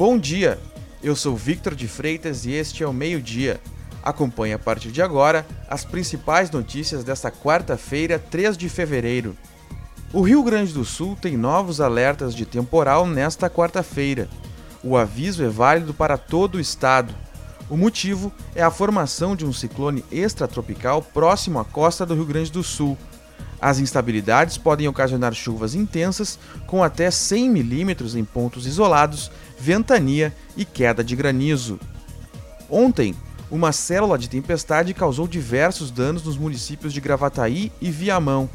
Bom dia, eu sou Victor de Freitas e este é o Meio Dia. Acompanhe a partir de agora as principais notícias desta quarta-feira, 3 de fevereiro. O Rio Grande do Sul tem novos alertas de temporal nesta quarta-feira. O aviso é válido para todo o estado. O motivo é a formação de um ciclone extratropical próximo à costa do Rio Grande do Sul. As instabilidades podem ocasionar chuvas intensas, com até 100 milímetros em pontos isolados, ventania e queda de granizo. Ontem, uma célula de tempestade causou diversos danos nos municípios de Gravataí e Viamão.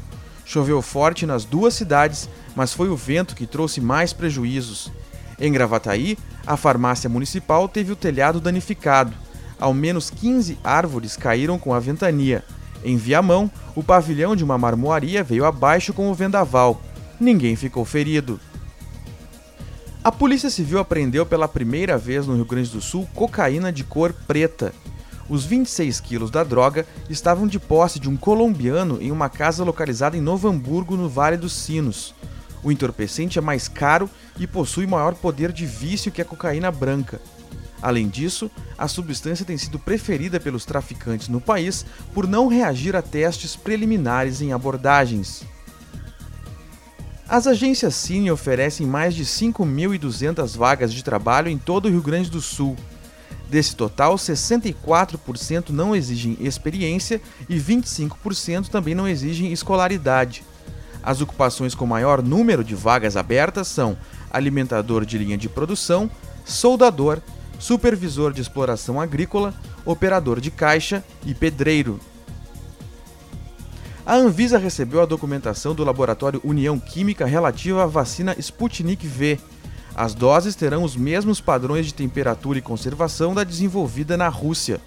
Choveu forte nas duas cidades, mas foi o vento que trouxe mais prejuízos. Em Gravataí, a farmácia municipal teve o telhado danificado. Ao menos 15 árvores caíram com a ventania. Em Viamão, o pavilhão de uma marmoaria veio abaixo com o vendaval. Ninguém ficou ferido. A Polícia Civil apreendeu pela primeira vez no Rio Grande do Sul cocaína de cor preta. Os 26 quilos da droga estavam de posse de um colombiano em uma casa localizada em Novo Hamburgo, no Vale dos Sinos. O entorpecente é mais caro e possui maior poder de vício que a cocaína branca. Além disso, a substância tem sido preferida pelos traficantes no país por não reagir a testes preliminares em abordagens. As agências Cine oferecem mais de 5.200 vagas de trabalho em todo o Rio Grande do Sul. Desse total, 64% não exigem experiência e 25% também não exigem escolaridade. As ocupações com maior número de vagas abertas são alimentador de linha de produção, soldador, supervisor de exploração agrícola, operador de caixa e pedreiro. A Anvisa recebeu a documentação do laboratório União Química relativa à vacina Sputnik V. As doses terão os mesmos padrões de temperatura e conservação da desenvolvida na Rússia.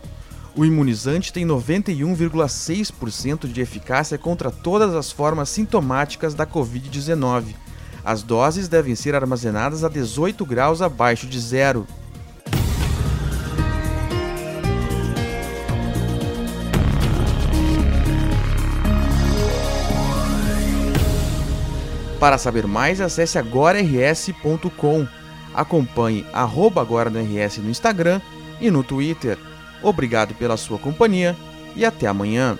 O imunizante tem 91,6% de eficácia contra todas as formas sintomáticas da Covid-19. As doses devem ser armazenadas a 18 graus abaixo de zero. Para saber mais, acesse agorars.com. Acompanhe agora no RS no Instagram e no Twitter. Obrigado pela sua companhia e até amanhã.